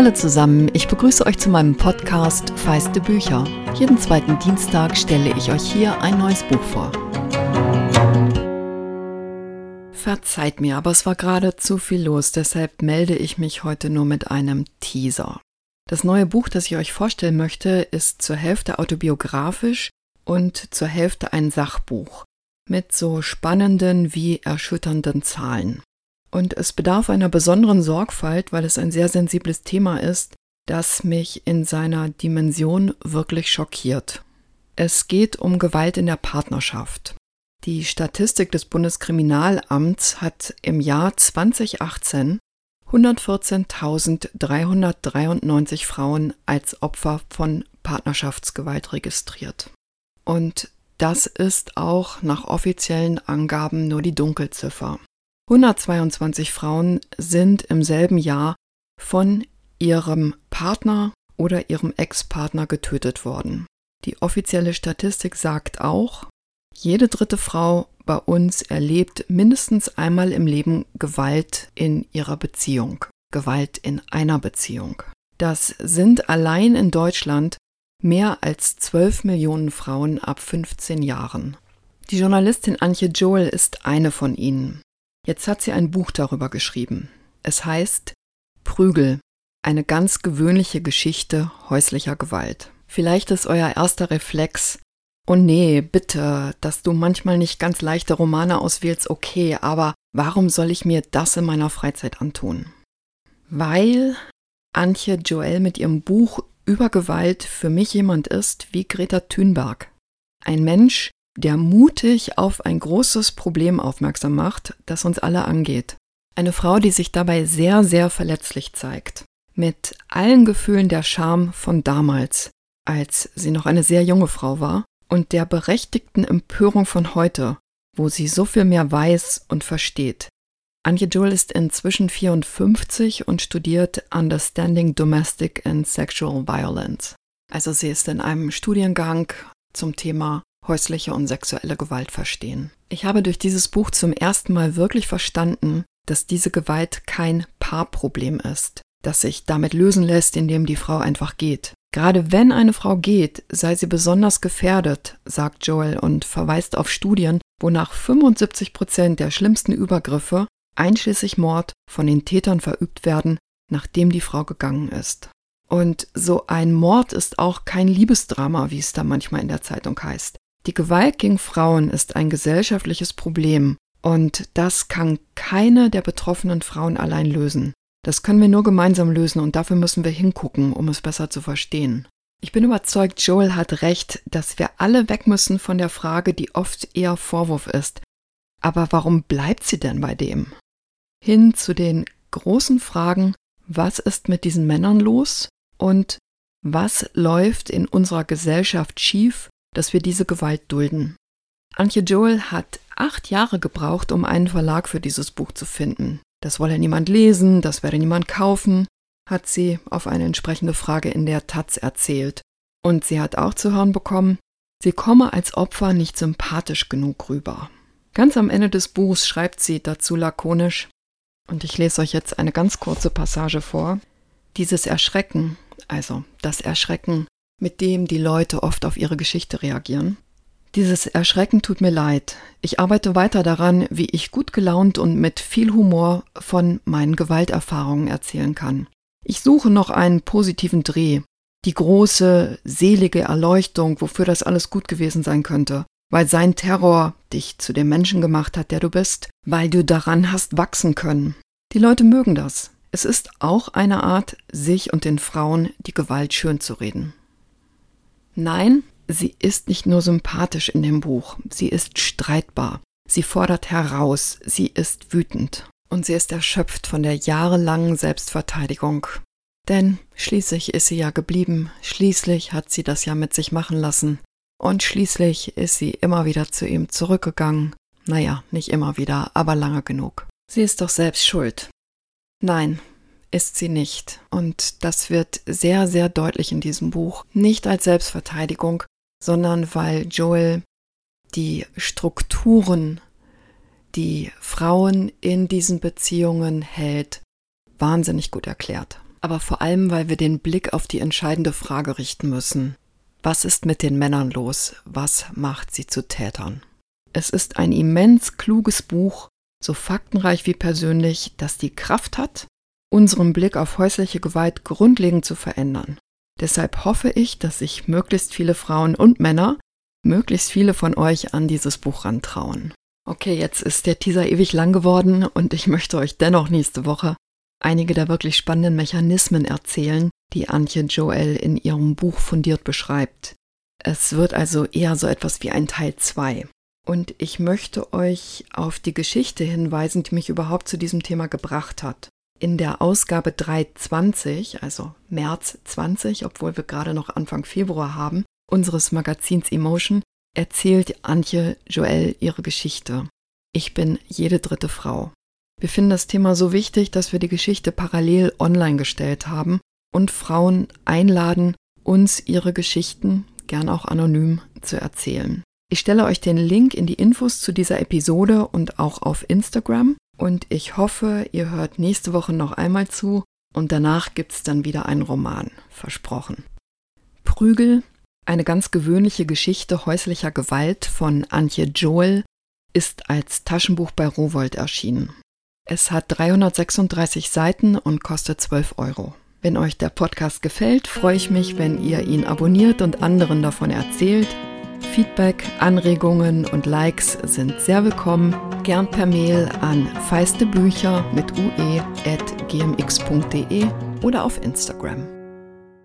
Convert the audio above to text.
Hallo zusammen, ich begrüße euch zu meinem Podcast Feiste Bücher. Jeden zweiten Dienstag stelle ich euch hier ein neues Buch vor. Verzeiht mir, aber es war gerade zu viel los, deshalb melde ich mich heute nur mit einem Teaser. Das neue Buch, das ich euch vorstellen möchte, ist zur Hälfte autobiografisch und zur Hälfte ein Sachbuch mit so spannenden wie erschütternden Zahlen. Und es bedarf einer besonderen Sorgfalt, weil es ein sehr sensibles Thema ist, das mich in seiner Dimension wirklich schockiert. Es geht um Gewalt in der Partnerschaft. Die Statistik des Bundeskriminalamts hat im Jahr 2018 114.393 Frauen als Opfer von Partnerschaftsgewalt registriert. Und das ist auch nach offiziellen Angaben nur die Dunkelziffer. 122 Frauen sind im selben Jahr von ihrem Partner oder ihrem Ex-Partner getötet worden. Die offizielle Statistik sagt auch, jede dritte Frau bei uns erlebt mindestens einmal im Leben Gewalt in ihrer Beziehung, Gewalt in einer Beziehung. Das sind allein in Deutschland mehr als 12 Millionen Frauen ab 15 Jahren. Die Journalistin Antje Joel ist eine von ihnen. Jetzt hat sie ein Buch darüber geschrieben. Es heißt Prügel, eine ganz gewöhnliche Geschichte häuslicher Gewalt. Vielleicht ist euer erster Reflex, oh nee, bitte, dass du manchmal nicht ganz leichte Romane auswählst, okay, aber warum soll ich mir das in meiner Freizeit antun? Weil Antje Joel mit ihrem Buch über Gewalt für mich jemand ist wie Greta Thunberg. Ein Mensch, der mutig auf ein großes Problem aufmerksam macht, das uns alle angeht. Eine Frau, die sich dabei sehr, sehr verletzlich zeigt. Mit allen Gefühlen der Scham von damals, als sie noch eine sehr junge Frau war, und der berechtigten Empörung von heute, wo sie so viel mehr weiß und versteht. Anja Joel ist inzwischen 54 und studiert Understanding Domestic and Sexual Violence. Also sie ist in einem Studiengang zum Thema häusliche und sexuelle Gewalt verstehen. Ich habe durch dieses Buch zum ersten Mal wirklich verstanden, dass diese Gewalt kein Paarproblem ist, das sich damit lösen lässt, indem die Frau einfach geht. Gerade wenn eine Frau geht, sei sie besonders gefährdet, sagt Joel und verweist auf Studien, wonach 75 Prozent der schlimmsten Übergriffe, einschließlich Mord, von den Tätern verübt werden, nachdem die Frau gegangen ist. Und so ein Mord ist auch kein Liebesdrama, wie es da manchmal in der Zeitung heißt. Die Gewalt gegen Frauen ist ein gesellschaftliches Problem und das kann keine der betroffenen Frauen allein lösen. Das können wir nur gemeinsam lösen und dafür müssen wir hingucken, um es besser zu verstehen. Ich bin überzeugt, Joel hat recht, dass wir alle weg müssen von der Frage, die oft eher Vorwurf ist. Aber warum bleibt sie denn bei dem? Hin zu den großen Fragen, was ist mit diesen Männern los und was läuft in unserer Gesellschaft schief dass wir diese Gewalt dulden. Antje Joel hat acht Jahre gebraucht, um einen Verlag für dieses Buch zu finden. Das wolle niemand lesen, das werde niemand kaufen, hat sie auf eine entsprechende Frage in der Taz erzählt. Und sie hat auch zu hören bekommen, sie komme als Opfer nicht sympathisch genug rüber. Ganz am Ende des Buchs schreibt sie dazu lakonisch, und ich lese euch jetzt eine ganz kurze Passage vor, dieses Erschrecken, also das Erschrecken mit dem die Leute oft auf ihre Geschichte reagieren. Dieses Erschrecken tut mir leid. Ich arbeite weiter daran, wie ich gut gelaunt und mit viel Humor von meinen Gewalterfahrungen erzählen kann. Ich suche noch einen positiven Dreh, die große, selige Erleuchtung, wofür das alles gut gewesen sein könnte, weil sein Terror dich zu dem Menschen gemacht hat, der du bist, weil du daran hast wachsen können. Die Leute mögen das. Es ist auch eine Art, sich und den Frauen die Gewalt schön zu reden. Nein, sie ist nicht nur sympathisch in dem Buch, sie ist streitbar. Sie fordert heraus, sie ist wütend und sie ist erschöpft von der jahrelangen Selbstverteidigung. Denn schließlich ist sie ja geblieben, schließlich hat sie das ja mit sich machen lassen und schließlich ist sie immer wieder zu ihm zurückgegangen. Naja, nicht immer wieder, aber lange genug. Sie ist doch selbst schuld. Nein, ist sie nicht. Und das wird sehr, sehr deutlich in diesem Buch. Nicht als Selbstverteidigung, sondern weil Joel die Strukturen, die Frauen in diesen Beziehungen hält, wahnsinnig gut erklärt. aber vor allem, weil wir den Blick auf die entscheidende Frage richten müssen. Was ist mit den Männern los? Was macht sie zu Tätern? Es ist ein immens kluges Buch, so faktenreich wie persönlich, das die Kraft hat, unseren Blick auf häusliche Gewalt grundlegend zu verändern. Deshalb hoffe ich, dass sich möglichst viele Frauen und Männer, möglichst viele von euch an dieses Buch rantrauen. Okay, jetzt ist der Teaser ewig lang geworden und ich möchte euch dennoch nächste Woche einige der wirklich spannenden Mechanismen erzählen, die Antje Joel in ihrem Buch fundiert beschreibt. Es wird also eher so etwas wie ein Teil 2. Und ich möchte euch auf die Geschichte hinweisen, die mich überhaupt zu diesem Thema gebracht hat. In der Ausgabe 320, also März 20, obwohl wir gerade noch Anfang Februar haben, unseres Magazins Emotion, erzählt Antje Joel ihre Geschichte. Ich bin jede dritte Frau. Wir finden das Thema so wichtig, dass wir die Geschichte parallel online gestellt haben und Frauen einladen, uns ihre Geschichten, gern auch anonym, zu erzählen. Ich stelle euch den Link in die Infos zu dieser Episode und auch auf Instagram und ich hoffe, ihr hört nächste Woche noch einmal zu und danach gibt's dann wieder einen Roman, versprochen. Prügel, eine ganz gewöhnliche Geschichte häuslicher Gewalt von Antje Joel, ist als Taschenbuch bei Rowold erschienen. Es hat 336 Seiten und kostet 12 Euro. Wenn euch der Podcast gefällt, freue ich mich, wenn ihr ihn abonniert und anderen davon erzählt. Feedback, Anregungen und Likes sind sehr willkommen. Gern per Mail an feistebücher mit ue.gmx.de oder auf Instagram.